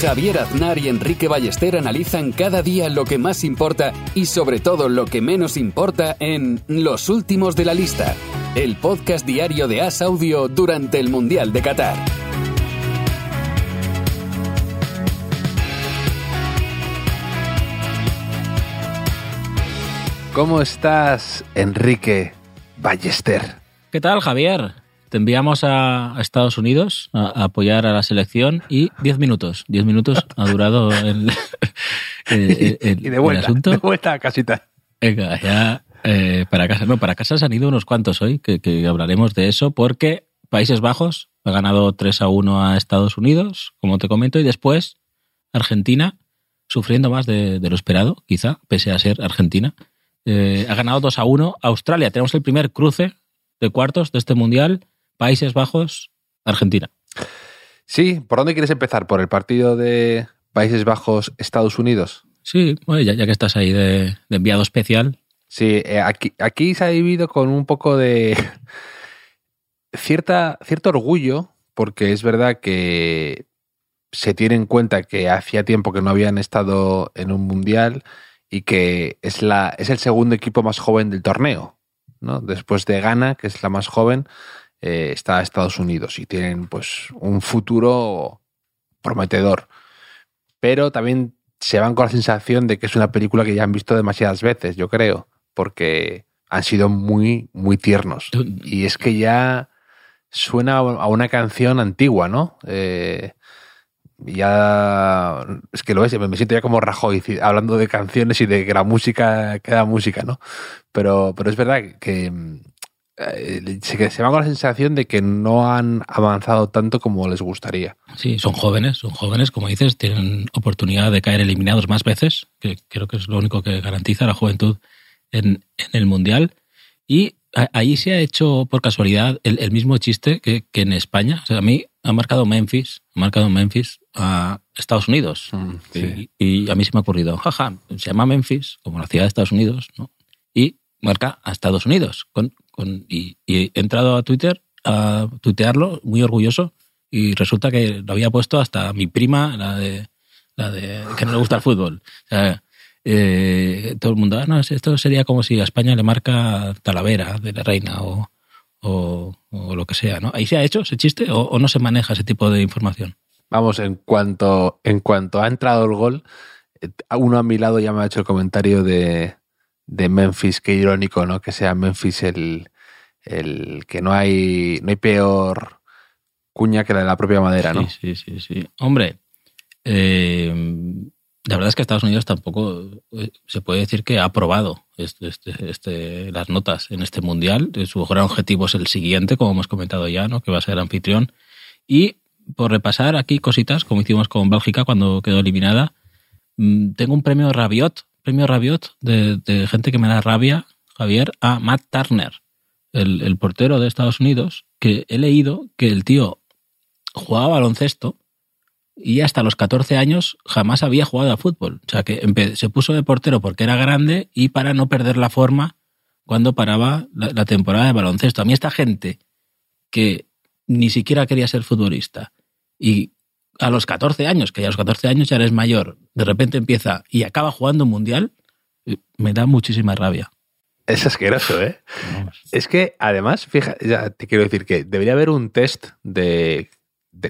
Javier Aznar y Enrique Ballester analizan cada día lo que más importa y sobre todo lo que menos importa en Los Últimos de la Lista, el podcast diario de As Audio durante el Mundial de Qatar. ¿Cómo estás, Enrique Ballester? ¿Qué tal, Javier? Te enviamos a, Estados Unidos a, apoyar a la selección y 10 minutos. 10 minutos ha durado el, y de vuelta, asunto. De vuelta a casita. Venga, ya eh, para casa. No, para casa se han ido unos cuantos hoy, que, hablaremos de eso, porque Países Bajos ha ganado 3 a 1 a Estados Unidos, como te comento, y después Argentina, sufriendo más de, lo esperado, quizá, pese a ser Argentina. Eh, ha ganado 2 a 1 Australia. Tenemos el primer cruce de cuartos de este mundial Países Bajos, Argentina. Sí, ¿por dónde quieres empezar? ¿Por el partido de Países Bajos, Estados Unidos? Sí, bueno, ya, que estás ahí de, enviado especial. Sí, eh, aquí, aquí se ha vivido con un poco de cierta, cierto orgullo, porque es verdad que se tiene en cuenta que hacía tiempo que no habían estado en un mundial y que es, la, es el segundo equipo más joven del torneo. ¿no? Después de Ghana, que es la más joven, eh, está Estados Unidos y tienen pues un futuro prometedor. Pero también se van con la sensación de que es una película que ya han visto demasiadas veces, yo creo, porque han sido muy, muy tiernos. Y es que ya suena a una canción antigua, ¿no? Eh, ya es que lo es, me siento ya como Rajoy hablando de canciones y de que la música queda música, ¿no? Pero, pero es verdad que eh, se, se van con la sensación de que no han avanzado tanto como les gustaría. Sí, son jóvenes, son jóvenes, como dices, tienen oportunidad de caer eliminados más veces, que creo que es lo único que garantiza la juventud en, el Mundial. Y ahí se ha hecho por casualidad el, mismo chiste que, en España. O sea, a mí ha marcado Memphis, ha marcado Memphis a Estados Unidos. Mm, y, a mí se me ha ocurrido, jaja, se llama Memphis, como la ciudad de Estados Unidos, ¿no? Y marca a Estados Unidos, con y, he entrado a Twitter a tuitearlo, muy orgulloso, y resulta que lo había puesto hasta mi prima, la de, la de que no le gusta el fútbol. Eh, todo el mundo, ah, no, esto sería como si a España le marca Talavera de la Reina o, o, lo que sea, ¿no? ¿Ahí se ha hecho ese chiste o, no se maneja ese tipo de información? Vamos, en cuanto, en cuanto ha entrado el gol, eh, uno a mi lado ya me ha hecho el comentario de, de Memphis, qué irónico, ¿no? Que sea Memphis el, el que no hay, no hay peor cuña que la de la propia madera, ¿no? Sí, sí, sí, Hombre, eh, la verdad es que Estados Unidos tampoco eh, se puede decir que ha aprobado este, este, este, las notas en este mundial. Su gran objetivo es el siguiente, como hemos comentado ya, ¿no? que va a ser anfitrión. Y por repasar aquí cositas, como hicimos con Bélgica cuando quedó eliminada, mm, tengo un premio Rabiot premio Rabiot de, gente que me da rabia, Javier, a Matt Turner, el, portero de Estados Unidos, que he leído que el tío jugaba baloncesto y hasta los 14 años jamás había jugado a fútbol. O sea, que se puso de portero porque era grande y para no perder la forma cuando paraba la, la, temporada de baloncesto. A mí esta gente que ni siquiera quería ser futbolista y a los 14 años, que ya a los 14 años ya eres mayor, de repente empieza y acaba jugando un mundial, eh, me da muchísima rabia. Es asqueroso, ¿eh? Es que además, fíjate, ya te quiero decir que debería haber un test de,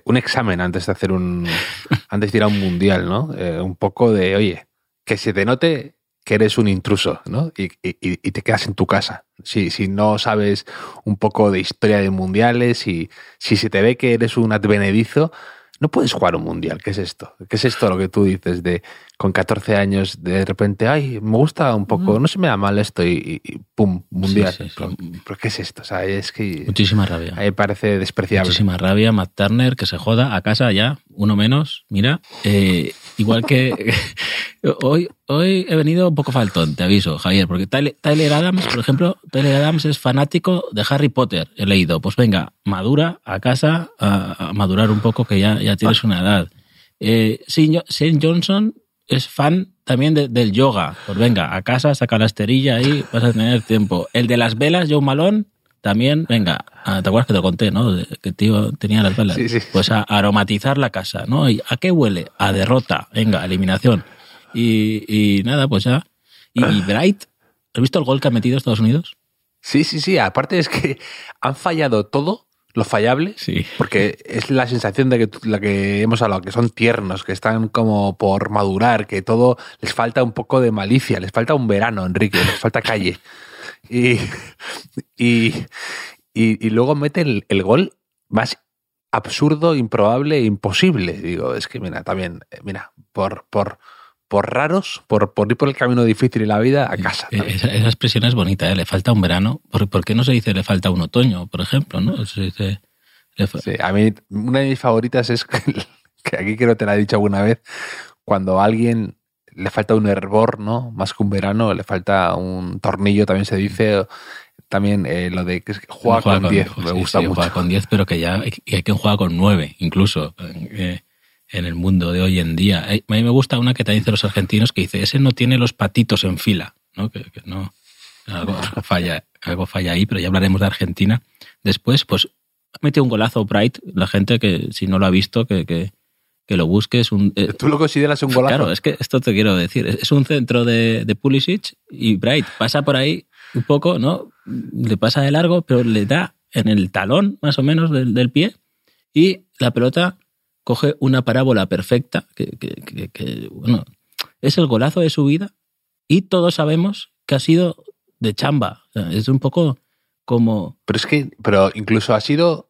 un examen antes de hacer un, antes de ir a un mundial, ¿no? Eh, un poco de, oye, que se te note que eres un intruso, ¿no? Y, te quedas en tu casa. Si, si no sabes un poco de historia de mundiales y si se te ve que eres un advenedizo, no puedes jugar un mundial. ¿Qué es esto? ¿Qué es esto lo que tú dices de con 14 años de repente, ay, me gusta un poco, no se me da mal esto y, pum, mundial. Sí, sí, sí. Pero, ¿qué es esto? O sea, es que Muchísima rabia. parece despreciable. Muchísima rabia. Matt Turner, que se joda a casa ya, uno menos. Mira, Eh, igual que hoy, hoy he venido un poco faltón, te aviso, Javier, porque Tyler, Tyler Adams, por ejemplo, Tyler Adams es fanático de Harry Potter. He leído, pues venga, madura a casa a, a madurar un poco, que ya, ya tienes una edad. Eh, St. Johnson es fan también de- del yoga. Pues venga, a casa, saca la esterilla ahí, vas a tener tiempo. El de las velas, Joe Malone, también, venga, ah, ¿te acuerdas que te conté, no? Que tío tenía las velas. Sí, sí. Pues a aromatizar la casa, ¿no? ¿Y ¿A qué huele? A derrota, venga, eliminación. Y, y nada, pues ya. Y, y Bright, ¿has visto el gol que ha metido Estados Unidos? Sí, sí, sí. Aparte es que han fallado todo lo fallable. Sí. Porque es la sensación de que la que hemos hablado, que son tiernos, que están como por madurar, que todo les falta un poco de malicia, les falta un verano, Enrique, les falta calle. Y, y, y, y luego mete el, el gol más absurdo, improbable e imposible. Digo, es que mira, también, eh, mira, por, por, por raros, por, por ir por el camino difícil y la vida, a casa. Eh. Esa, esa expresión es bonita, ¿eh? Le falta un verano. ¿Por, por qué no se dice le falta un otoño, por ejemplo? ¿no? Se dice, le fa- Sí, a mí una de mis favoritas es que, que aquí creo que te la he dicho alguna vez, cuando a alguien le falta un hervor, ¿no? Más que un verano, le falta un tornillo, también se dice, también eh, lo de que que juega, con 10, sí, me sí, gusta mucho. Juega con 10, pero que ya hay, hay quien juega con 9, incluso, eh, en el mundo de hoy en día. Eh, A mí me gusta una que también dicen los argentinos que dice, ese no tiene los patitos en fila, ¿no? Que, que no, algo, algo falla, algo falla ahí, pero ya hablaremos de Argentina. Después, pues, metido un golazo Bright, la gente que si no lo ha visto, que, que, que lo busque, es un... eh, ¿Tú lo consideras un golazo? Claro, es que esto te quiero decir. Es un centro de, de Pulisic y Bright pasa por ahí un poco, ¿no? Le pasa de largo, pero le da en el talón, más o menos, del, del pie y la pelota coge una parábola perfecta que, que- que- que, bueno, es el golazo de su vida y todos sabemos que ha sido de chamba. O sea, es un poco como... Pero es que, pero incluso ha sido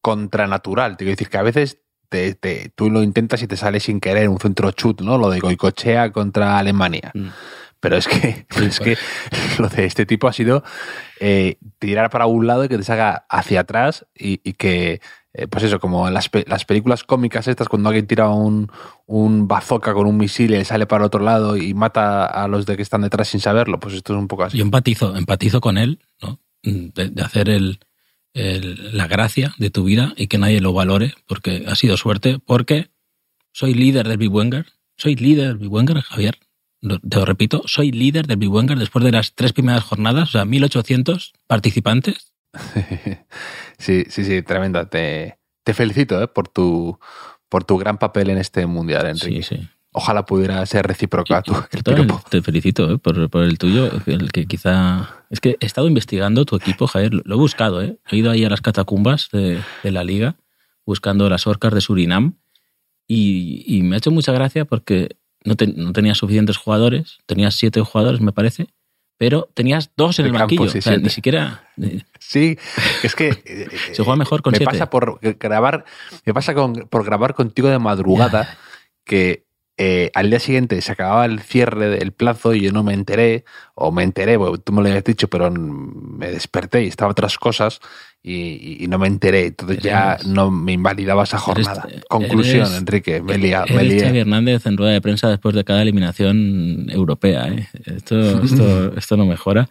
contranatural. Te quiero decir que a veces te- te- tú lo intentas y te sale sin querer un centro chut, ¿no? Lo de Goicochea contra Alemania. Mm. Pero es que, es que lo de este tipo ha sido eh, tirar para un lado y que te salga hacia atrás y, y que, eh, pues eso, como las, las películas cómicas estas, cuando alguien tira un, un bazooka con un misil y sale para otro lado y mata a los de que están detrás sin saberlo, pues esto es un poco así. Yo empatizo, empatizo con él, ¿no? De, hacer el, la gracia de tu vida y que nadie lo valore, porque ha sido suerte, porque soy líder del Big Wenger, soy líder del Big Wenger, Javier, te lo repito, soy líder del Big Wenger después de las tres primeras jornadas, o sea, 1800 participantes. Sí, sí, sí, tremendo. Te, te felicito eh, por, tu, por tu gran papel en este mundial, Enrique. Sí, sí. Ojalá pudiera ser recíproca tu, Te, felicito ¿eh? por, por el tuyo, el que quizá... Es que he estado investigando tu equipo, Javier, lo, lo he buscado, ¿eh? he ido ahí a las catacumbas de, de la liga, buscando las orcas de Surinam, y, y me ha hecho mucha gracia porque no, te- no tenías suficientes jugadores, tenías siete jugadores, me parece, pero tenías dos en el banquillo, o sea, ni siquiera... eh, Sí, es que eh, Se juega mejor con me siete. pasa por grabar, me pasa con, por grabar contigo de madrugada que eh, al día siguiente se acababa el cierre del plazo y yo no me enteré, o me enteré, tú me lo habías dicho, pero me desperté y estaba otras cosas y, y no me enteré. Entonces ya no me invalidaba esa jornada. Eres- Conclusión, eres- Enrique, me, lia- me Eres lié. Xavi Hernández en rueda de prensa después de cada eliminación europea. ¿eh? Esto, esto, esto no mejora.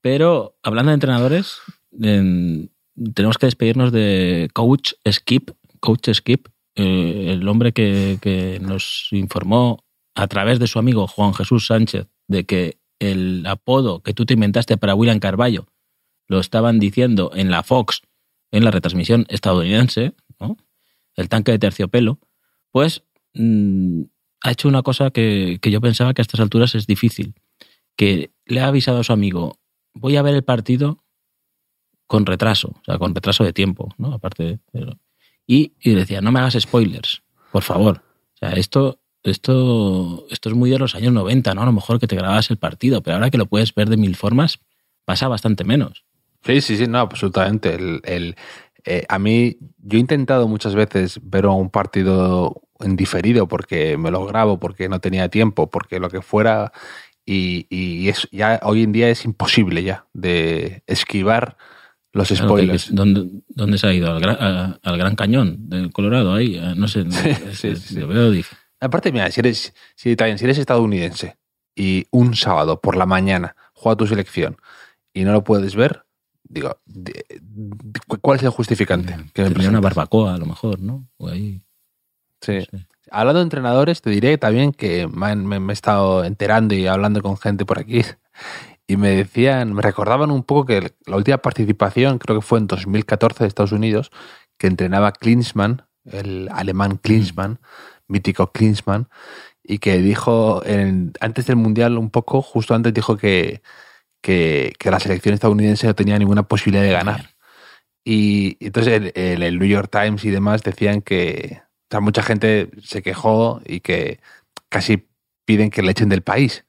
Pero hablando de entrenadores, en- tenemos que despedirnos de Coach Skip. Coach Skip, eh, el hombre que, que nos informó a través de su amigo Juan Jesús Sánchez de que el apodo que tú te inventaste para William Carballo lo estaban diciendo en la Fox, en la retransmisión estadounidense, ¿no? el tanque de terciopelo, pues mm, ha hecho una cosa que, que yo pensaba que a estas alturas es difícil, que le ha avisado a su amigo, voy a ver el partido con retraso, o sea, con retraso de tiempo, ¿no? Aparte de... Y, y decía, no me hagas spoilers, por favor. O sea, esto, esto, esto es muy de los años 90, ¿no? A lo mejor que te grabas el partido, pero ahora que lo puedes ver de mil formas, pasa bastante menos. Sí, sí, sí, no, absolutamente. El, el, eh, a mí, yo he intentado muchas veces ver un partido en diferido porque me lo grabo, porque no tenía tiempo, porque lo que fuera. Y, y es, ya hoy en día es imposible ya de esquivar los spoilers. ¿dónde, dónde se ha ido? ¿Al gran, a- al gran Cañón del Colorado? Ahí, A- no sé. Sí, es- sí, es- sí. Lo veo difícil. Aparte, mira, si eres, si, también, si eres estadounidense y un sábado por la mañana juega tu selección y no lo puedes ver, digo, ¿cuál es el justificante? que me Tendría una barbacoa, a lo mejor, ¿no? O ahí. Sí. no sé. Hablando de entrenadores, te diré también que me, me- me he estado enterando y hablando con gente por aquí y me decían, me recordaban un poco que la última participación, creo que fue en 2014 de Estados Unidos, que entrenaba Klinsmann, el alemán Klinsmann, mítico Klinsmann, y que dijo en- antes del Mundial un poco, justo antes dijo que, que, que la selección estadounidense no tenía ninguna posibilidad de ganar. Y entonces el, el- el New York Times y demás decían que o sea, mucha gente se quejó y que casi piden que le echen del país.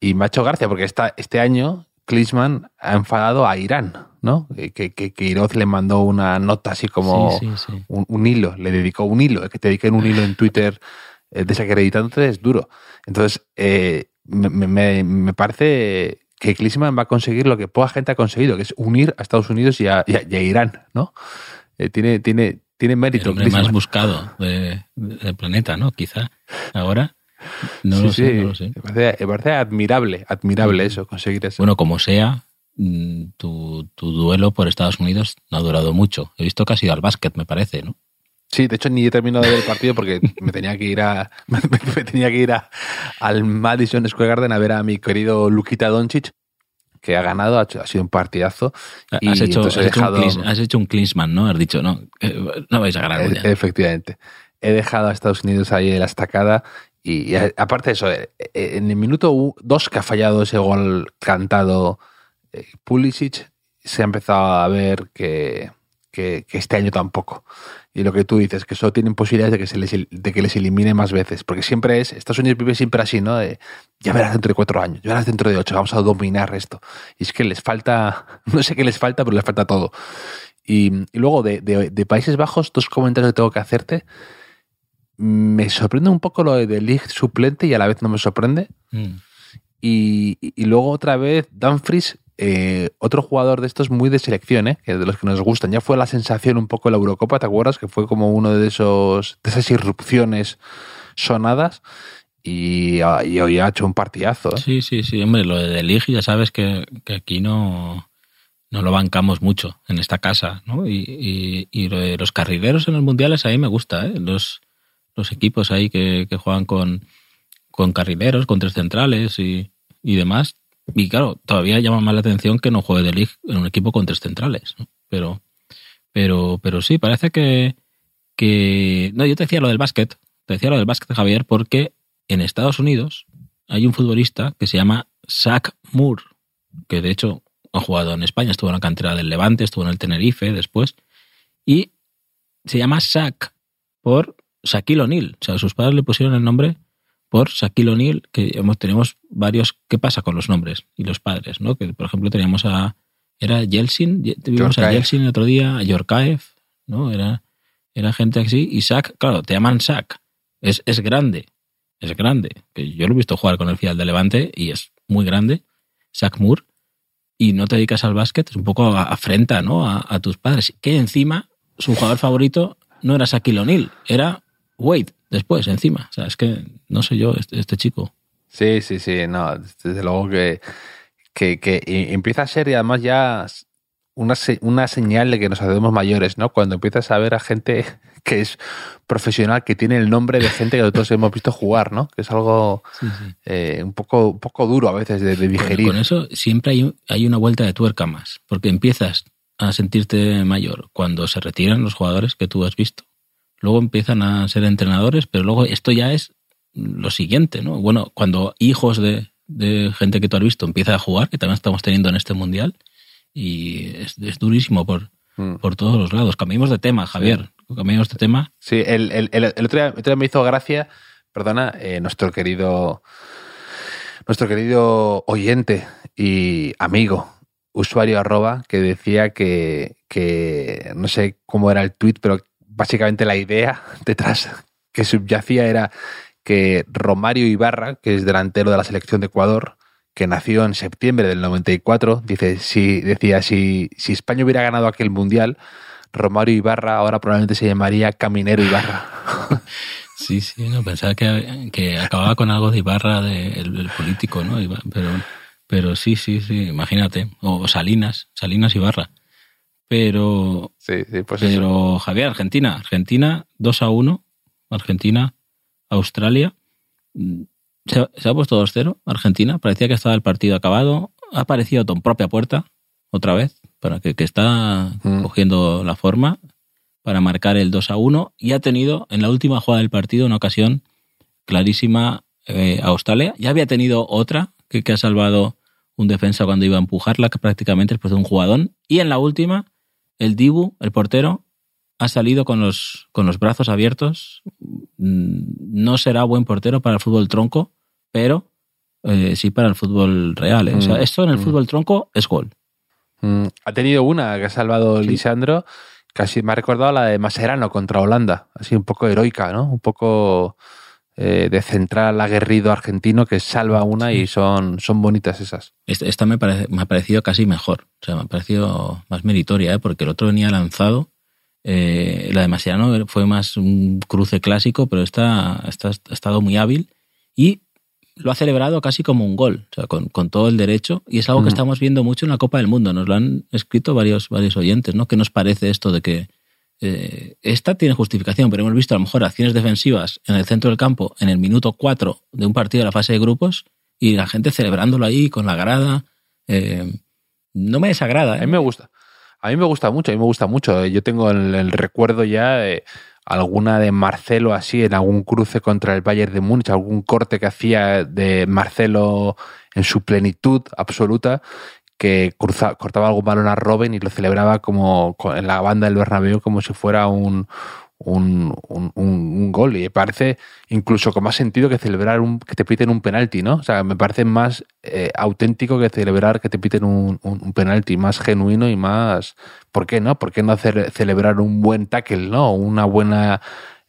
Y me ha hecho gracia porque esta, este año Klinsmann ha enfadado a Irán, ¿no? Que, que, que Quiroz le mandó una nota así como Sí, sí, sí. un, un hilo, le dedicó un hilo, que te dediquen un hilo en Twitter eh, desacreditándote es duro. Entonces, eh, me, me- me parece que Klinsmann va a conseguir lo que poca gente ha conseguido, que es unir a Estados Unidos y a, y a- y a Irán, ¿no? Eh, tiene, tiene, tiene El mérito. hombre más buscado de- del planeta, ¿no? Quizá. Ahora. No Sí, lo sé, sí, no lo sé. Me parece, me parece admirable, admirable eso, conseguir eso. Bueno, como sea, mm, tu, tu duelo por Estados Unidos no ha durado mucho. He visto que has ido al básquet, me parece, ¿no? Sí, de hecho ni he terminado de ver el partido porque me tenía que ir a me, me tenía que ir a, al Madison Square Garden a ver a mi querido Lukita Doncic que ha ganado, ha, ha sido un partidazo. Y Has hecho, has he hecho un has hecho un Klinsmann, ¿no? Has dicho, no, no vais a ganar E-. Efectivamente. He dejado a Estados Unidos ahí en la estacada y, y a- aparte de eso, eh, eh, en el minuto u- dos que ha fallado ese gol cantado eh, Pulisic, se ha empezado a ver que, que- que este año tampoco. Y lo que tú dices, que solo tienen posibilidades de que, se les, de que les elimine más veces. Porque siempre es, Estados Unidos vive siempre así, ¿no? De, ya verás dentro de cuatro años, ya verás dentro de ocho, vamos a dominar esto. Y es que les falta, no sé qué les falta, pero les falta todo. Y, y luego de, de- de Países Bajos, dos comentarios que tengo que hacerte. Me sorprende un poco lo de, League suplente y a la vez no me sorprende. Mm. Y, y- luego otra vez Dumfries, eh, otro jugador de estos muy de selección, ¿eh? que de los que nos gustan. Ya fue la sensación un poco en la Eurocopa, ¿te acuerdas? Que fue como uno de esos de esas irrupciones sonadas y, ah, hoy ha hecho un partidazo. ¿eh? Sí, sí, sí, hombre, lo de Delig ya sabes que, aquí no, no lo bancamos mucho en esta casa, ¿no? Y lo de los carrileros en los mundiales a mí me gusta, ¿eh? Los, los equipos ahí que, que juegan con, con carrileros, con tres centrales y, y demás. Y claro, todavía llama más la atención que no juegue Delig en un equipo con tres centrales, ¿no? Pero, pero, pero sí, parece que, que... No, yo te decía lo del básquet, te decía lo del básquet, Javier, porque en Estados Unidos hay un futbolista que se llama Zach Moore, que de hecho ha jugado en España, estuvo en la cantera del Levante, estuvo en el Tenerife después, y se llama Zach por Shaquille O'Neal. O sea, sus padres le pusieron el nombre por Shaquille O'Neal, que hemos, tenemos varios... ¿Qué pasa con los nombres y los padres? ¿no? Que, por ejemplo, teníamos a... Era Yeltsin, Ye- tuvimos a. Yeltsin el otro día, a Yorkaev, ¿no? Era, era gente así. Y Zach, claro, te llaman Zach. Es, es grande, es grande. Que yo lo he visto jugar con el final de Levante y es muy grande. Zach Moore. Y no te dedicas al básquet, es un poco afrenta, ¿no? A, a tus padres. Que encima, su jugador favorito no era Shaquille O'Neal, era Wade, después, encima. O sea, es que no sé yo, este, este chico. Sí, sí, sí, no, desde luego que, que, que empieza a ser y además ya una, una señal de que nos hacemos mayores, ¿no? Cuando empiezas a ver a gente que es profesional, que tiene el nombre de gente que nosotros hemos visto jugar, ¿no? Que es algo eh, un, poco, un poco duro a veces de, de Con, digerir. con eso siempre hay, hay una vuelta de tuerca más, porque empiezas a sentirte mayor cuando se retiran los jugadores que tú has visto. Luego empiezan a ser entrenadores, pero luego esto ya es lo siguiente, ¿no? Bueno, cuando hijos de, de gente que tú has visto empiezan a jugar, que también estamos teniendo en este mundial, y es, es durísimo por, Mm. por todos los lados. Cambiemos de tema, Javier. Cambiemos de tema. Sí, el, el, el, otro, día, el otro día me hizo gracia, perdona, eh, nuestro querido nuestro querido oyente y amigo, usuario arroba, que decía que, que no sé cómo era el tweet, pero básicamente la idea detrás que subyacía era que Romario Ibarra, que es delantero de la selección de Ecuador, que nació en septiembre del 94, dice, si, decía, si, si España hubiera ganado aquel mundial, Romario Ibarra ahora probablemente se llamaría Caminero Ibarra. Sí, sí, no, pensaba que, que acababa con algo de Ibarra, del el político, ¿no? Pero, pero sí, sí, sí, imagínate. O Salinas, Salinas Ibarra. Pero, sí, sí, pues pero Javier, Argentina, Argentina 2 a 1, Argentina, Australia. Se, ha puesto 2-0, Argentina. Parecía que estaba el partido acabado. Ha aparecido Tom propia puerta, otra vez, para que, que está mm. cogiendo la forma para marcar el 2 a 1 y ha tenido en la última jugada del partido una ocasión clarísima eh, a Australia. Ya había tenido otra que, que, ha salvado un defensa cuando iba a empujarla, que prácticamente después de un jugadón. Y en la última, el Dibu, el portero, ha salido con los, con los brazos abiertos. Mm, no será buen portero para el fútbol tronco, pero eh, sí para el fútbol real. ¿eh? O sea, mm, esto en el mm. fútbol tronco es gol. Ha tenido una que ha salvado Lisandro Casi me ha recordado la de Maserano contra Holanda, así un poco heroica, ¿no? Un poco eh, de central aguerrido argentino que salva una y son, son bonitas esas. Esta, me, me ha parecido casi mejor, o sea, me ha parecido más meritoria, ¿eh? porque el otro venía lanzado. Eh, la de Maserano fue más un cruce clásico, pero esta, esta ha estado muy hábil y lo ha celebrado casi como un gol, o sea, con, todo el derecho, y es algo que mm. estamos viendo mucho en la Copa del Mundo. Nos lo han escrito varios, varios oyentes, ¿no? ¿Qué nos parece esto de que eh, esta tiene justificación, pero hemos visto a lo mejor acciones defensivas en el centro del campo en el minuto 4 de un partido de la fase de grupos y la gente celebrándolo ahí con la grada. Eh, no me desagrada. A mí ¿eh? me gusta. A mí me gusta mucho, a mí me gusta mucho. Yo tengo el, recuerdo ya de alguna de Marcelo así en algún cruce contra el Bayern de Múnich, algún corte que hacía de Marcelo en su plenitud absoluta, que cortaba algún balón a Robin y lo celebraba como en la banda del Bernabéu como si fuera un, un, un, gol. Y me parece incluso con más sentido que celebrar un, que te piten un penalti, ¿no? O sea, me parece más eh, auténtico que celebrar que te piten un, un, penalti, más genuino y más. ¿Por qué no? ¿Por qué no hacer, celebrar un buen tackle, ¿no? Una buena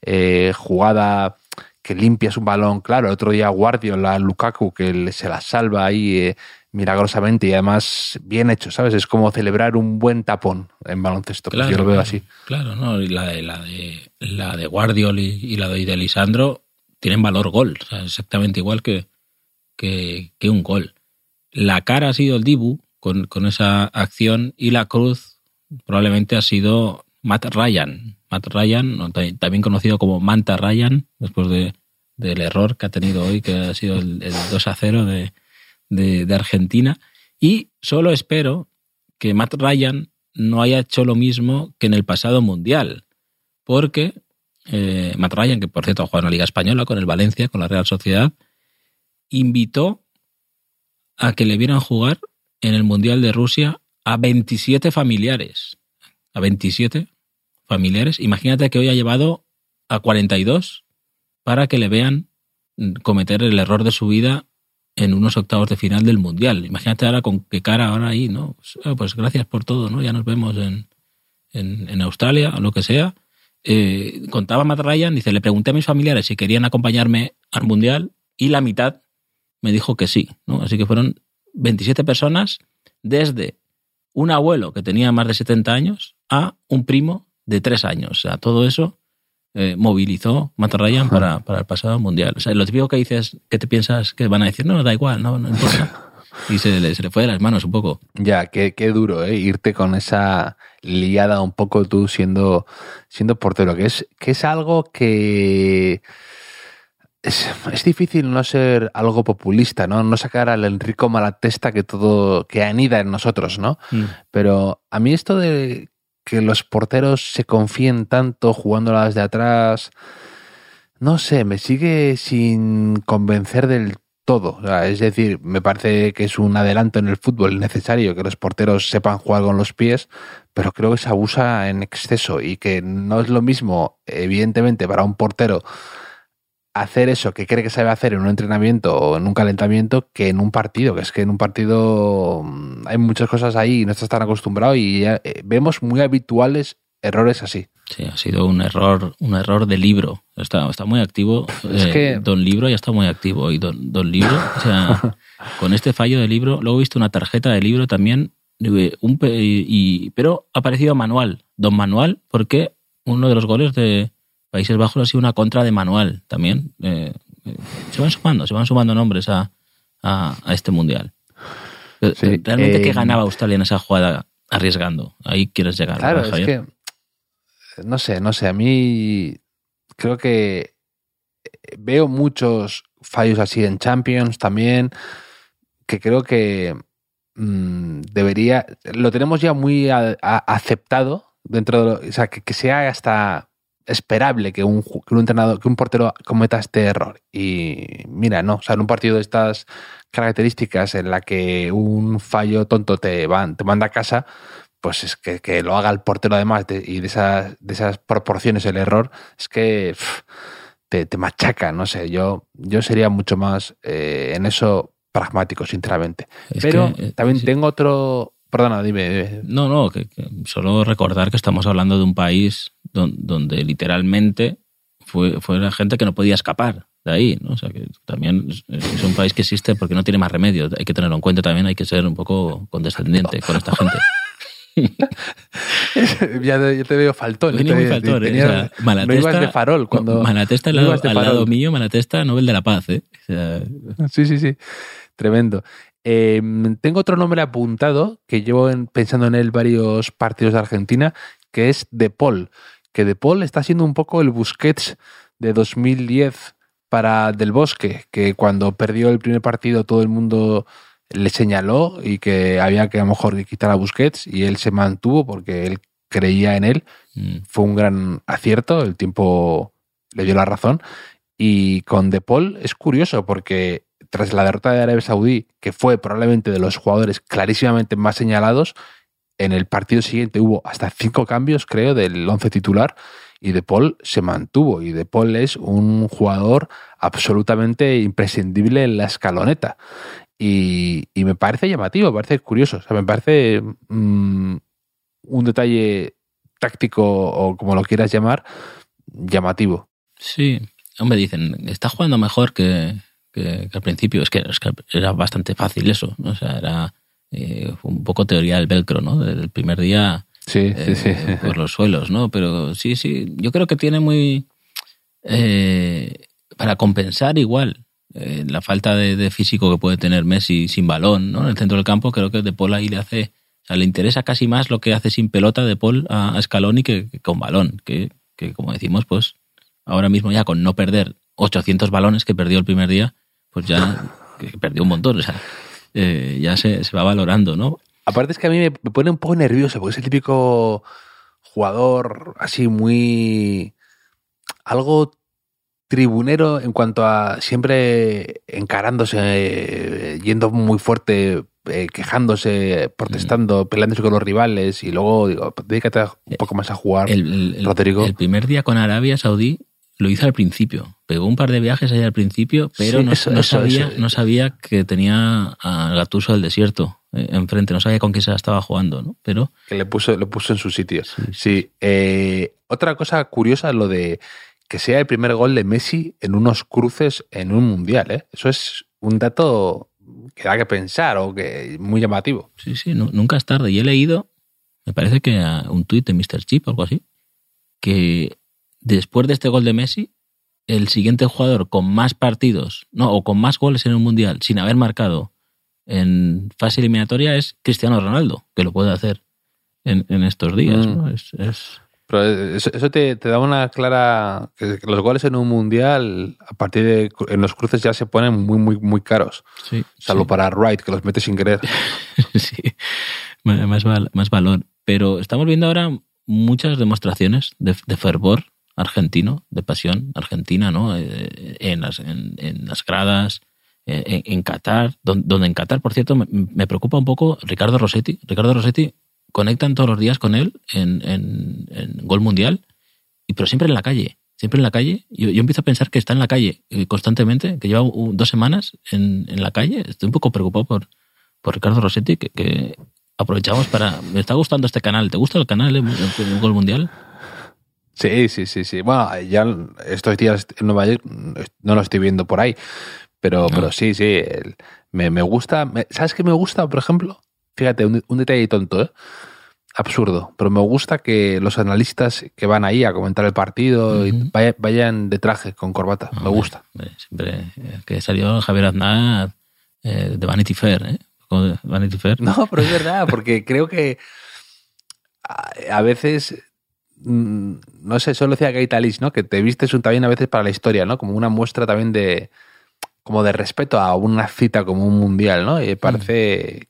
eh, jugada que limpias un balón, claro, el otro día Guardiola, Lukaku, que se la salva ahí eh, milagrosamente y además bien hecho, ¿sabes? Es como celebrar un buen tapón en baloncesto, claro, yo lo veo así. Claro, no, y la de, la de, la de Guardiola y, la de, Lisandro tienen valor gol, o sea, exactamente igual que, que, un gol. La cara ha sido el Dibu con, con esa acción y la cruz probablemente ha sido Matt Ryan. Matt Ryan, también conocido como Manta Ryan, después de, del error que ha tenido hoy, que ha sido el, el 2 a 0 de, de, Argentina. Y solo espero que Matt Ryan no haya hecho lo mismo que en el pasado Mundial. Porque eh, Matt Ryan, que por cierto ha jugado en la Liga Española con el Valencia, con la Real Sociedad, invitó a que le vieran jugar en el Mundial de Rusia a 27 familiares. A 27 familiares. Imagínate que hoy ha llevado a 42 para que le vean cometer el error de su vida en unos octavos de final del Mundial. Imagínate ahora con qué cara ahora ahí, ¿no? Pues, ah, pues gracias por todo, ¿no? Ya nos vemos en, en, Australia o lo que sea. Eh, contaba Matt Ryan, dice, le pregunté a mis familiares si querían acompañarme al Mundial y la mitad me dijo que sí, ¿no? Así que fueron 27 personas desde un abuelo que tenía más de 70 años a un primo de 3 años. O sea, todo eso eh, movilizó Matt Ryan para, para, el pasado mundial. O sea, lo típico que dices, que te piensas que van a decir, no, da igual, no, no importa. Y se le, se le, fue de las manos un poco. Ya, qué, qué duro, ¿eh? Irte con esa liada un poco tú siendo, siendo portero, que es, que es algo que... Es, es, difícil no ser algo populista, ¿no? No sacar al Enrico Malatesta que todo, que anida en nosotros, ¿no? Mm. Pero a mí esto de que los porteros se confíen tanto jugándolas de atrás. No sé, me sigue sin convencer del todo. es decir, me parece que es un adelanto en el fútbol necesario que los porteros sepan jugar con los pies, pero creo que se abusa en exceso y que no es lo mismo, evidentemente, para un portero hacer eso que cree que sabe hacer en un entrenamiento o en un calentamiento que en un partido, que es que en un partido mm, hay muchas cosas ahí y no estás tan acostumbrado y eh, vemos muy habituales errores así. Sí, ha sido un error, un error de libro. Está, está muy activo. Es eh, que- Don Libro ya está muy activo. Y Don, don Libro, o sea, con este fallo de libro, luego he visto una tarjeta de libro también, un y, pero ha aparecido Manual, Don Manual, porque uno de los goles de Países Bajos ha sido una contra de Manual también. Eh, eh, se van sumando, se van sumando nombres a, a, a este mundial. Sí, ¿Realmente eh, qué ganaba Australia en esa jugada arriesgando? Ahí quieres llegar. Claro, ¿verdad, es que. No sé, no sé. A mí creo que eh, veo muchos fallos así en Champions también. Que creo que mm, debería. Lo tenemos ya muy a- a- aceptado dentro de. lo- o sea, que, que sea hasta esperable que un, que un entrenador, que un portero cometa este error. Y mira, no, o sea, en un partido de estas características en la que un fallo tonto te, van, te manda a casa, pues es que, que lo haga el portero además de- y de esas, de esas proporciones el error, es que pff, te, te machaca, no sé, yo, yo sería mucho más eh, en eso pragmático, sinceramente. Es Pero que, eh, también sí. tengo otro... Perdona, dime. dime. No, no, que, que solo recordar que estamos hablando de un país donde, literalmente fue, fue la gente que no podía escapar de ahí, ¿no? O sea, que también es, un país que existe porque no tiene más remedio. Hay que tenerlo en cuenta también, hay que ser un poco condescendiente con esta gente. ya, te, veo faltón. Venía ya te- muy faltón, ¿eh? tenías- O sea, Malatesta- no ibas de farol cuando... Malatesta al lado, al mío, Malatesta, Nobel de la Paz, ¿eh? O sea, Sí, sí, sí. Tremendo. Eh, tengo otro nombre apuntado que llevo en- pensando en él varios partidos de Argentina, que es De Paul. Que De Paul está siendo un poco el Busquets de 2010 para Del Bosque, que cuando perdió el primer partido todo el mundo le señaló y que había que a lo mejor quitar a Busquets y él se mantuvo porque él creía en él mm, fue un gran acierto, el tiempo le dio la razón. Y con De Paul es curioso porque tras la derrota de Arabia Saudí, que fue probablemente de los jugadores clarísimamente más señalados, en el partido siguiente hubo hasta cinco cambios, creo, del once titular y De Paul se mantuvo. Y De Paul es un jugador absolutamente imprescindible en la escaloneta. Y, me parece llamativo, me parece curioso. O sea, me parece mm, un detalle táctico o como lo quieras llamar, llamativo. Sí, hombre, dicen, está jugando mejor que, al principio. Es que, era bastante fácil eso. O sea, era eh, un poco teoría del velcro, ¿no? Del primer día Sí, eh, sí, sí. por los suelos, ¿no? Pero sí, sí, yo creo que tiene muy... eh, para compensar igual eh, la falta de, de físico que puede tener Messi sin balón, ¿no? En el centro del campo creo que De Paul ahí le hace... O sea, le interesa casi más lo que hace sin pelota De Paul a, a Scaloni que, que con balón, que, que como decimos, pues ahora mismo ya con no perder 800 balones que perdió el primer día, pues ya que perdió un montón, o sea, eh, ya se, se va valorando, ¿no? Aparte es que a mí me, pone un poco nervioso, porque es el típico jugador así muy... algo tribunero en cuanto a siempre encarándose, eh, yendo muy fuerte, eh, quejándose, protestando, peleándose con los rivales y luego digo, dedícate un poco más a jugar. El- el- Rodrigo. el primer día con Arabia Saudí lo hizo al principio. Pegó un par de viajes ahí al principio, pero Sí, no, eso- no eso- sabía, eso. no sabía que tenía a Gatuso del desierto eh, enfrente. No sabía con quién se la estaba jugando, ¿no? Pero que le puso, lo puso en su sitio. Sí. eh, otra cosa curiosa, lo de que sea el primer gol de Messi en unos cruces en un mundial. ¿eh? Eso es un dato que da que pensar o que muy llamativo. sí, sí, nu- nunca es tarde. Y he leído, me parece que un tuit de Mr. Chip o algo así, que después de este gol de Messi, el siguiente jugador con más partidos, no, o con más goles en un mundial sin haber marcado en fase eliminatoria es Cristiano Ronaldo, que lo puede hacer en, en estos días. Mm. ¿no? Es, es- Pero eso, eso te, te da una clara... Que los goles en un mundial, a partir de... En los cruces ya se ponen muy, muy, muy caros. sí, Salvo sí. para Wright, que los mete sin querer. sí, más, más valor. Pero estamos viendo ahora muchas demostraciones de, de fervor argentino, de pasión argentina, ¿no? Eh, En las, en, en las gradas, eh, en, Qatar, don- donde en Qatar, por cierto, me, preocupa un poco Ricardo Rossetti. Ricardo Rossetti conectan todos los días con él en, Gol Mundial, y pero siempre en la calle. Siempre en la calle. Yo, yo empiezo a pensar que está en la calle eh, constantemente, que lleva dos semanas en, la calle. Estoy un poco preocupado por, por Ricardo Rossetti, que, aprovechamos para... Me está gustando este canal. ¿Te gusta el canal, eh, Gol Mundial? Sí, sí, sí, sí. Bueno, ya estos días en Nueva York no lo estoy viendo por ahí, pero, pero sí, sí, me, me, gusta. ¿Sabes qué me gusta, por ejemplo? Fíjate, un, un detalle tonto, ¿eh? absurdo, pero me gusta que los analistas que van ahí a comentar el partido vayan de traje, con corbata. me gusta. Siempre eh, que salió Javier Aznar eh, de Vanity Fair, ¿eh? Vanity Fair. No, pero es verdad, porque creo que a, veces mm, no sé, solo decía Gaitalis, ¿no? Que te vistes un, también a veces para la historia, ¿no? Como una muestra también de como de respeto a una cita como un mundial, ¿no? Y parece,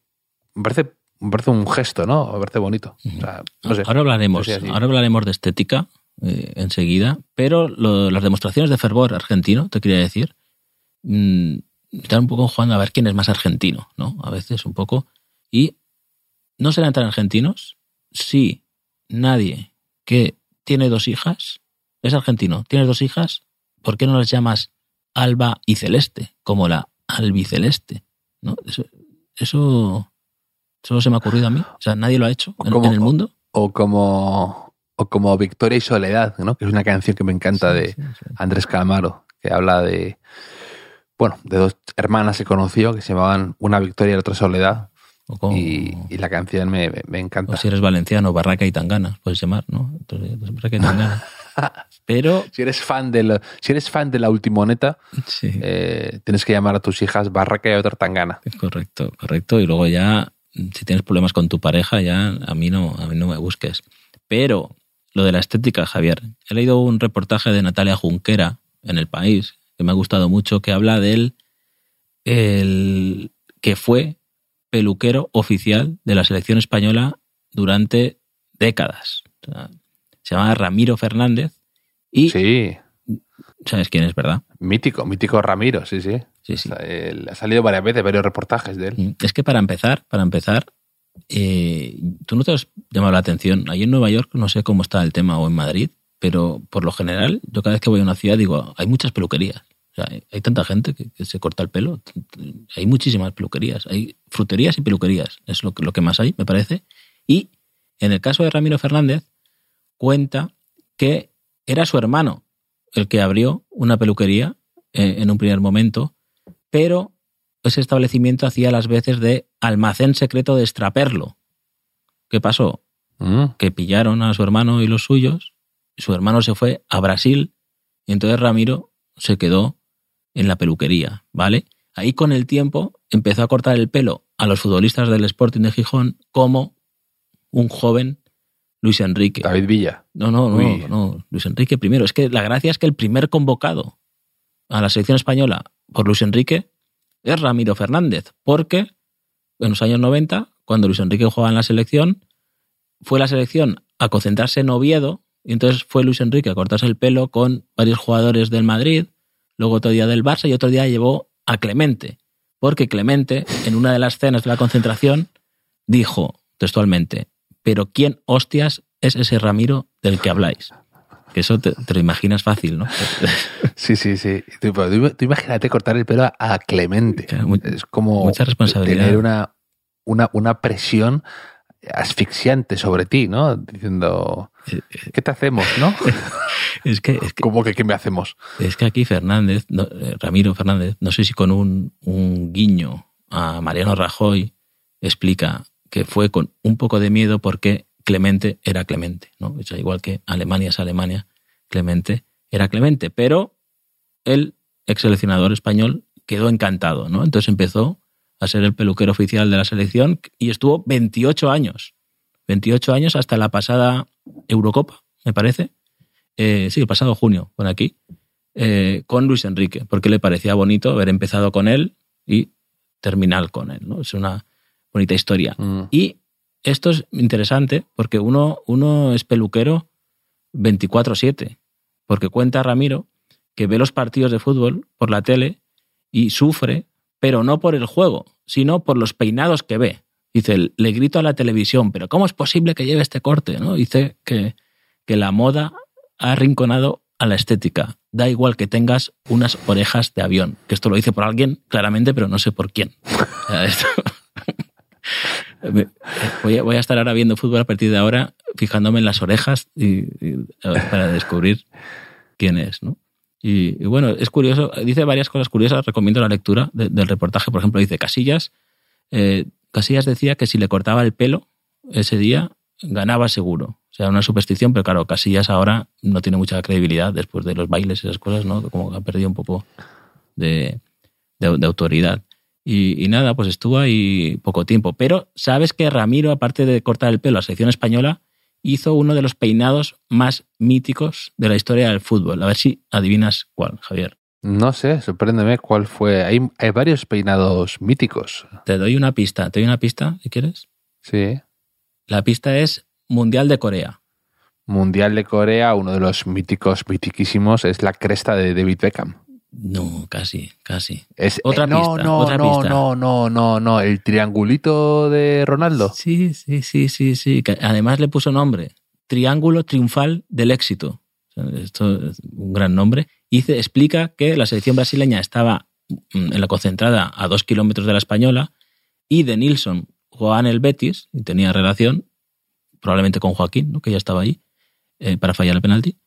me parece me parece un gesto, ¿no? Me parece bonito. ahora hablaremos, ahora hablaremos de estética eh, enseguida, pero las demostraciones de fervor argentino, te quería decir, mm, están un poco jugando a ver quién es más argentino, ¿no? A veces un poco. Y no serán tan argentinos si nadie que tiene dos hijas es argentino. Tienes dos hijas, ¿por qué no las llamas Alba y Celeste, como la albiceleste? ¿no? Eso, eso Solo se me ha ocurrido a mí. O sea, nadie lo ha hecho en, el mundo. O como, o como Victoria y Soledad, ¿no? Que es una canción que me encanta de Andrés Calamaro, que habla de, bueno, de dos hermanas que conoció que se llamaban una Victoria y la otra Soledad. Y, la canción me, encanta. O si eres valenciano, Barraca y Tangana, puedes llamar, ¿no? Entonces, Barraca y Tangana. Pero. Si eres fan de, si eres fan de la ultimoneta, eh, tienes que llamar a tus hijas Barraca y otra Tangana. Correcto, correcto. Y luego ya si tienes problemas con tu pareja, ya a mí no, a mí no me busques. Pero lo de la estética, Javier, he leído un reportaje de Natalia Junquera en El País, que me ha gustado mucho, que habla de él, el que fue peluquero oficial de la selección española durante décadas. se llama Ramiro Fernández y... Sí. ¿Sabes quién es, verdad? Mítico, mítico Ramiro, sí, sí. Sí, sí. ha salido varias veces, varios reportajes de él. Mm, es que para empezar, para empezar, eh, tú no te has llamado la atención. Ahí en Nueva York no sé cómo está el tema o en Madrid, pero por lo general, yo cada vez que voy a una ciudad digo, hay muchas peluquerías. Hay, tanta gente que, se corta el pelo. Hay muchísimas peluquerías. Hay fruterías y peluquerías. Es lo, lo que más hay, me parece. Y en el caso de Ramiro Fernández, cuenta que era su hermano el que abrió una peluquería eh, en un primer momento pero ese establecimiento hacía las veces de almacén secreto de extraperlo. ¿Qué pasó? Mm. Que pillaron a su hermano y los suyos, su hermano se fue a Brasil, y entonces Ramiro se quedó en la peluquería, ¿vale? Ahí con el tiempo empezó a cortar el pelo a los futbolistas del Sporting de Gijón como un joven Luis Enrique. David Villa. No, no, no, no, Luis Enrique primero. Es que la gracia es que el primer convocado a la selección española por Luis Enrique es Ramiro Fernández, porque en los años 90, cuando Luis Enrique jugaba en la selección, fue la selección a concentrarse en Oviedo, y entonces fue Luis Enrique a cortarse el pelo con varios jugadores del Madrid, luego otro día del Barça y otro día llevó a Clemente, porque Clemente, en una de las cenas de la concentración, dijo textualmente, pero ¿quién hostias es ese Ramiro del que habláis? Que eso te, lo imaginas fácil, ¿no? Sí, sí, sí. Tú, imagínate cortar el pelo a, Clemente. es como mucha responsabilidad. tener una, una, una presión asfixiante sobre ti, ¿no? Diciendo, eh, eh, ¿qué te hacemos, no? es, que, ¿Cómo que qué me hacemos? Es que aquí Fernández, eh, Ramiro Fernández, no sé si con un, un guiño a Mariano Rajoy, explica que fue con un poco de miedo porque Clemente era Clemente, ¿no? O sea, igual que Alemania es Alemania, Clemente era Clemente, pero el ex seleccionador español quedó encantado, ¿no? Entonces empezó a ser el peluquero oficial de la selección y estuvo 28 años. 28 años hasta la pasada Eurocopa, me parece. Eh, sí, el pasado junio, por aquí, eh, con Luis Enrique, porque le parecía bonito haber empezado con él y terminar con él, ¿no? Es una bonita historia. Mm. Y esto es interesante porque uno, uno es peluquero 24-7, porque cuenta Ramiro que ve los partidos de fútbol por la tele y sufre, pero no por el juego, sino por los peinados que ve. Dice, le grito a la televisión, pero ¿cómo es posible que lleve este corte? ¿no? Dice que, que la moda ha arrinconado a la estética. Da igual que tengas unas orejas de avión. Que esto lo dice por alguien, claramente, pero no sé por quién. Voy a, estar ahora viendo fútbol a partir de ahora fijándome en las orejas y, para descubrir quién es, ¿no? Y, bueno, es curioso, dice varias cosas curiosas, recomiendo la lectura del reportaje, por ejemplo, dice Casillas, eh, Casillas decía que si le cortaba el pelo ese día, ganaba seguro. O sea, una superstición, pero claro, Casillas ahora no tiene mucha credibilidad después de los bailes y esas cosas, ¿no? Como que ha perdido un poco de, autoridad. Y, nada, pues estuvo ahí poco tiempo. Pero sabes que Ramiro, aparte de cortar el pelo a la selección española, hizo uno de los peinados más míticos de la historia del fútbol. A ver si adivinas cuál, Javier. No sé, sorpréndeme cuál fue. Hay, hay varios peinados míticos. Te doy una pista. ¿Te doy una pista, si quieres? Sí. La pista es Mundial de Corea. Mundial de Corea, uno de los míticos, mitiquísimos, es la cresta de David Beckham. No, casi, casi. Es, otra no, pista. No, otra no, no, no, no, no. El triangulito de Ronaldo. Sí, sí, sí, sí, sí. además le puso nombre. Triángulo triunfal del éxito. Esto es un gran nombre. Y se explica que la selección brasileña estaba mm, en la concentrada a dos kilómetros de la española y de Nilsson jugaba en el Betis y tenía relación, probablemente con Joaquín, ¿no? que ya estaba ahí, eh, para fallar el penalti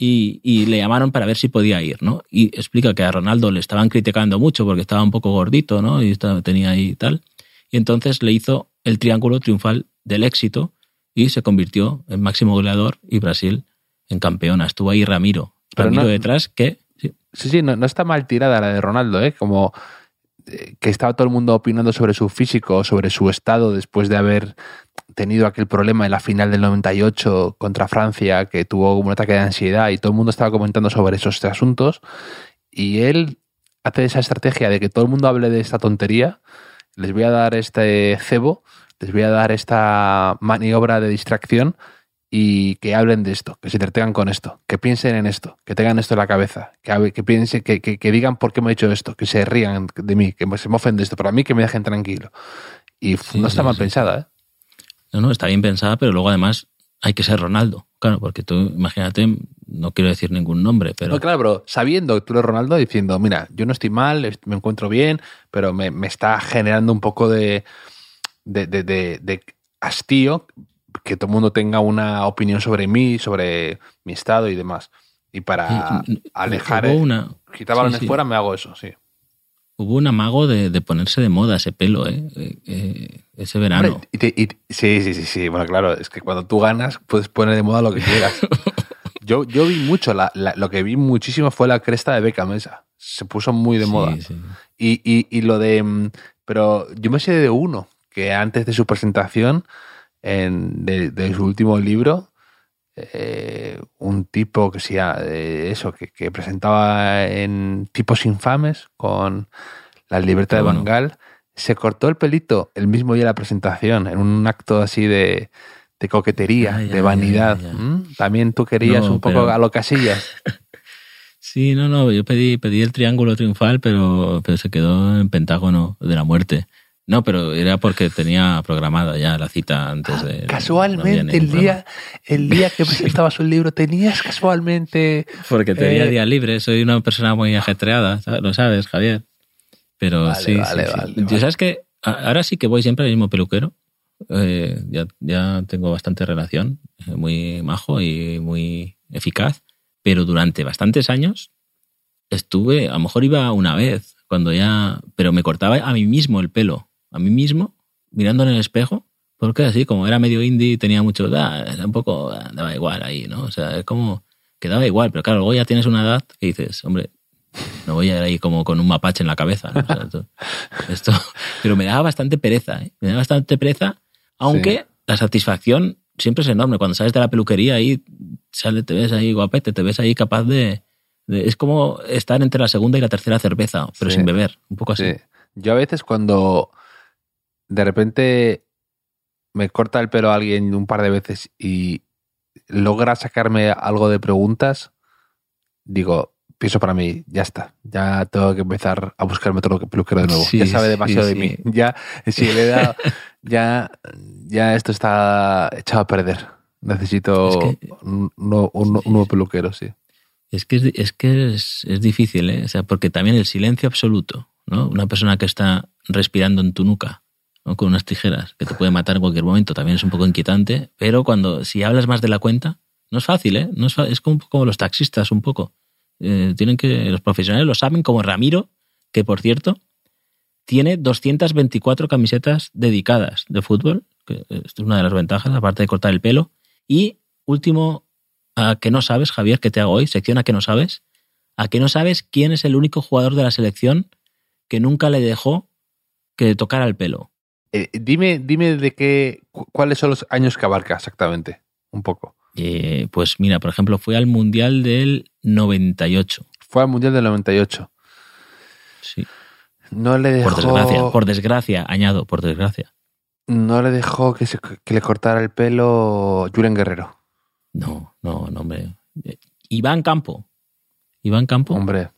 y, le llamaron para ver si podía ir, ¿no? Y explica que a Ronaldo le estaban criticando mucho porque estaba un poco gordito, ¿no? Y tenía ahí tal. Y entonces le hizo el triángulo triunfal del éxito y se convirtió en máximo goleador y Brasil en campeona. Estuvo ahí Ramiro. Ramiro detrás que... Sí, sí, no, no, está mal tirada la de Ronaldo, ¿eh? Como eh, que estaba todo el mundo opinando sobre su físico, sobre su estado después de haber tenido aquel problema en la final del 98 contra Francia, que tuvo un ataque de ansiedad y todo el mundo estaba comentando sobre esos asuntos. Y él hace esa estrategia de que todo el mundo hable de esta tontería. Les voy a dar este cebo, les voy a dar esta maniobra de distracción y que hablen de esto, que se entretengan con esto, que piensen en esto, que tengan esto en la cabeza, que, que piensen, que, que, digan por qué me he hecho esto, que se rían de mí, que se mofen de esto, pero a mí que me dejen tranquilo. Y no está mal pensada, ¿eh? No, no, está bien pensada, pero luego además hay que ser Ronaldo. Claro, porque tú, imagínate, no quiero decir ningún nombre, pero. No, claro, pero sabiendo que tú eres Ronaldo, diciendo, mira, yo no estoy mal, me encuentro bien, pero me, está generando un poco de, de, de, de, hastío que todo el mundo tenga una opinión sobre mí, sobre mi estado y demás. Y para alejar, una... quitar balones fuera, me hago eso, sí. Hubo un amago de, de, ponerse de moda ese pelo, ¿eh? eh, eh ese verano. sí, sí, sí, sí. Bueno, claro, es que cuando tú ganas puedes poner de moda lo que quieras. yo, yo vi mucho, la, lo que vi muchísimo fue la cresta de Beckham esa. Se puso muy de moda. Y, y, y, lo de... Mm, pero yo me sé de uno, que antes de su presentación en, de, de su último libro, eh, un tipo que sea de eso, que, presentaba en tipos infames con la libertad de Bangal, se cortó el pelito el mismo día de la presentación, en un acto así de, coquetería, de vanidad. ¿Mm? También tú querías un poco a lo casillas. sí, no, no, yo pedí, pedí el triángulo triunfal, pero, pero se quedó en pentágono de la muerte. No, pero era porque tenía programada ya la cita antes ah, de. Casualmente, el día, el día que presentabas un libro, tenías casualmente. Porque tenía eh, día libre, soy una persona muy ajetreada, lo sabes, Javier. Pero sí, vale, sí, sabes que ahora sí que voy siempre al mismo peluquero. Eh, ya, ya tengo bastante relación, eh, muy majo y muy eficaz. Pero durante bastantes años estuve, a lo mejor iba una vez, cuando ya. Pero me cortaba a mí mismo el pelo a mí mismo, mirando en el espejo, porque así, como era medio indie y tenía mucho, da, era un poco, daba igual ahí, ¿no? O sea, es como, quedaba igual, pero claro, luego ya tienes una edad que dices, hombre, no voy a ir ahí como con un mapache en la cabeza, esto, pero me daba bastante pereza, ¿eh? Me daba bastante pereza, aunque la satisfacción siempre es enorme. Cuando sales de la peluquería ahí, sale, te ves ahí guapete, te ves ahí capaz de, es como estar entre la segunda y la tercera cerveza, pero sin beber, un poco así. Yo a veces cuando de repente me corta el pelo a alguien un par de veces y logra sacarme algo de preguntas, digo, pienso para mí, ya está, ya tengo que empezar a buscarme otro peluquero de nuevo. ya sabe demasiado de mí. Ya, si le he dado, ya, ya esto está echado a perder. Necesito un, nuevo peluquero, sí. Es que es, que es, es difícil, ¿eh? O sea, porque también el silencio absoluto, ¿no? Una persona que está respirando en tu nuca con unas tijeras que te puede matar en cualquier momento, también es un poco inquietante, pero cuando si hablas más de la cuenta, no es fácil, ¿eh? No es, es como, como los taxistas un poco. Eh, tienen que, los profesionales lo saben, como Ramiro, que por cierto, tiene 224 camisetas dedicadas de fútbol, que esto es una de las ventajas, aparte de cortar el pelo. Y último, a que no sabes, Javier, que te hago hoy, sección a que no sabes, a que no sabes quién es el único jugador de la selección que nunca le dejó que le tocara el pelo. Eh, dime, dime de qué, cu- cuáles son los años que abarca exactamente, un poco. Eh, pues mira, por ejemplo, fue al Mundial del 98. Fue al Mundial del 98. Sí, No le dejó, por desgracia, por desgracia, añado, por desgracia. no le dejó que, se- que le cortara el pelo Julen Guerrero. No, no, no, hombre. Eh, Iván Campo. Iván Campo. Hombre,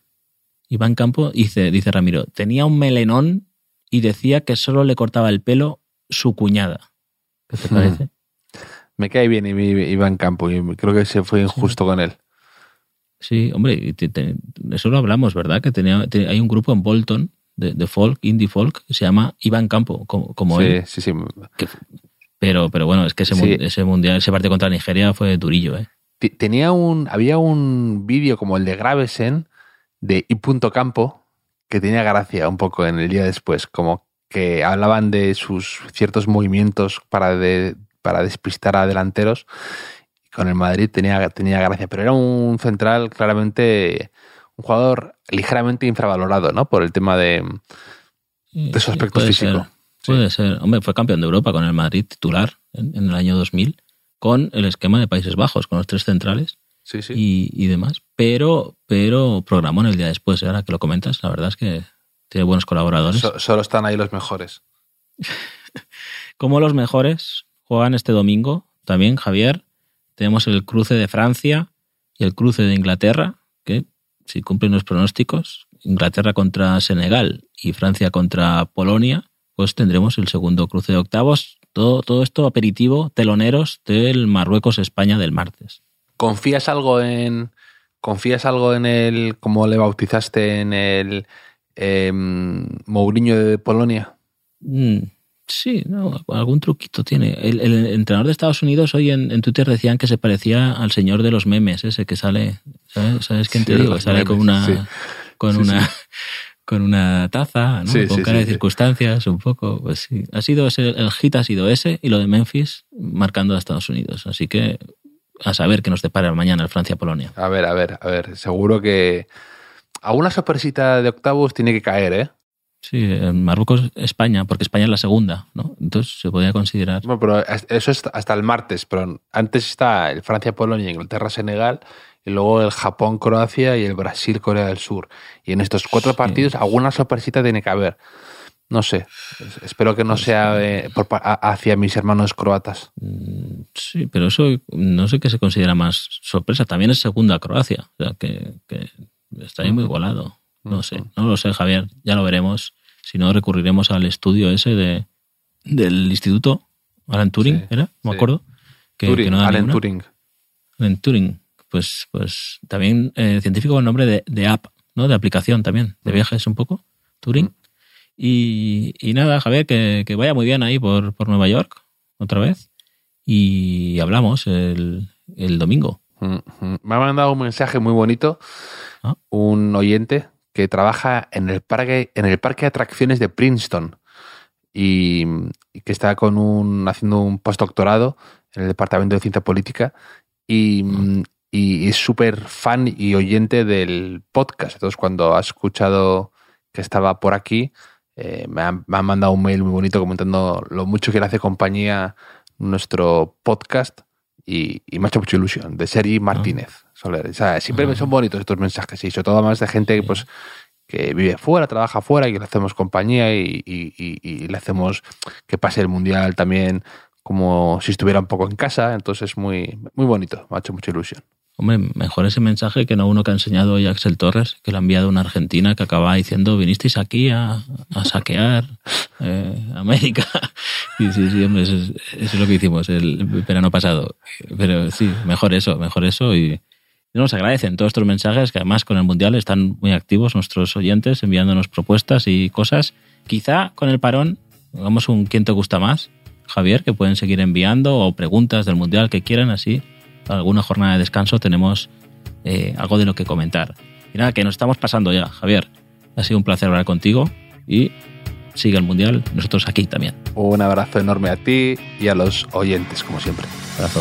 Iván Campo dice, dice Ramiro, tenía un melenón y decía que solo le cortaba el pelo su cuñada. ¿Qué te parece? me cae bien Iván Campo y creo que se fue injusto con él. Sí, hombre, y te- te- eso lo hablamos, ¿verdad? Que tenía, te- hay un grupo en Bolton de, de folk, indie folk, que se llama Iván Campo, como, como sí, él. sí, sí. Pero, pero bueno, es que ese, Sí. ese mundial, ese partido contra Nigeria fue durillo, ¿eh? Tenía un, había un vídeo como el de Gravesen de I. Campo que tenía gracia un poco en el día después, como que hablaban de sus ciertos movimientos para, de- para despistar a delanteros. Con el Madrid tenía, tenía gracia, pero era un central claramente un jugador ligeramente infravalorado, ¿no? Por el tema de, de su Sí, aspecto puede físico. ser, puede ser. Hombre, fue campeón de Europa con el Madrid titular en, en el año 2000, con el esquema de Países Bajos, con los tres centrales. Sí, sí. y, y demás. Pero, pero programó en el día después, ¿eh? ahora que lo comentas, la verdad es que tiene buenos colaboradores. So- solo están ahí los mejores. Como los mejores juegan este domingo también, Javier. Tenemos el cruce de Francia y el cruce de Inglaterra, que si cumplen los pronósticos, Inglaterra contra Senegal y Francia contra Polonia, pues tendremos el segundo cruce de octavos. Todo, todo esto aperitivo, teloneros del Marruecos-España del martes. ¿Confías algo en. ¿Confías algo en el. como le bautizaste en el. em, Mourinho de Polonia? Mm, sí, no, algún truquito tiene. El, el entrenador de Estados Unidos hoy en, en Twitter decían que se parecía al señor de los memes, ese que sale, ¿sabes, ¿Sabes quién te Sí, digo? Sale con una, sí. con Sí, una, con una taza, ¿no? Sí, con sí, cara sí, de circunstancias, un poco. Pues sí, ha sido ese, el hit ha sido ese y lo de Memphis marcando a Estados Unidos. Así que a saber qué nos depara mañana el Francia-Polonia. A ver, a ver, a ver. Seguro que. Alguna sorpresita de octavos tiene que caer, ¿eh? Sí, en Marruecos, España, porque España es la segunda, ¿no? Entonces se podría considerar. Bueno, pero eso es hasta el martes, pero antes está el Francia-Polonia, Inglaterra-Senegal, y luego el Japón-Croacia y el Brasil-Corea del Sur. Y en estos cuatro Sí. partidos alguna sorpresita tiene que haber. No sé, es- espero que no sea eh, por pa- a- hacia mis hermanos croatas. Mm, Sí, pero eso no sé qué se considera más sorpresa. También es segunda Croacia, o sea que, que está ahí muy igualado. No sé, no lo sé, Javier, ya lo veremos. Si no, recurriremos al estudio ese de, del instituto, Alan Turing, Sí, ¿era? Me sí. acuerdo. Que, Turing, que no Alan ninguna. Turing. Alan Turing. Pues, pues también eh, científico con nombre de, de app, ¿no? De aplicación también, de viajes un poco, Turing. Y, y nada, Javier, que, que vaya muy bien ahí por, por Nueva York, otra vez. Y hablamos el, el domingo. Mm, mm. Me ha mandado un mensaje muy bonito Ah. un oyente que trabaja en el parque, en el parque de atracciones de Princeton y, y que está con un, haciendo un postdoctorado en el departamento de ciencia política y, mm, y es súper fan y oyente del podcast. Entonces, cuando ha escuchado que estaba por aquí, eh, me, ha, me ha mandado un mail muy bonito comentando lo mucho que le hace compañía nuestro podcast y, y me ha hecho mucha ilusión, de Sergi Martínez. Soler. O sea, siempre me Ah. son bonitos estos mensajes y sobre todo más de gente pues, que vive fuera, trabaja fuera y que le hacemos compañía y- y le hacemos que pase el mundial también como si estuviera un poco en casa. Entonces, muy, muy bonito, me ha hecho mucha ilusión. Hombre, mejor ese mensaje que no uno que ha enseñado hoy Axel Torres, que le ha enviado una argentina que acaba diciendo, vinisteis aquí a, saquear eh, América. Y sí, sí, hombre, eso es, es lo que hicimos el verano pasado. Pero sí, mejor eso, mejor eso. Y nos agradecen todos estos mensajes, que además con el Mundial están muy activos nuestros oyentes, enviándonos propuestas y cosas. Quizá con el parón hagamos un quién te gusta más, Javier, que pueden seguir enviando o preguntas del Mundial que quieran, así. Alguna jornada de descanso tenemos eh, algo de lo que comentar. Y nada, que nos estamos pasando ya, Javier. Ha sido un placer hablar contigo y sigue el Mundial, nosotros aquí también. Un abrazo enorme a ti y a los oyentes, como siempre. Abrazo.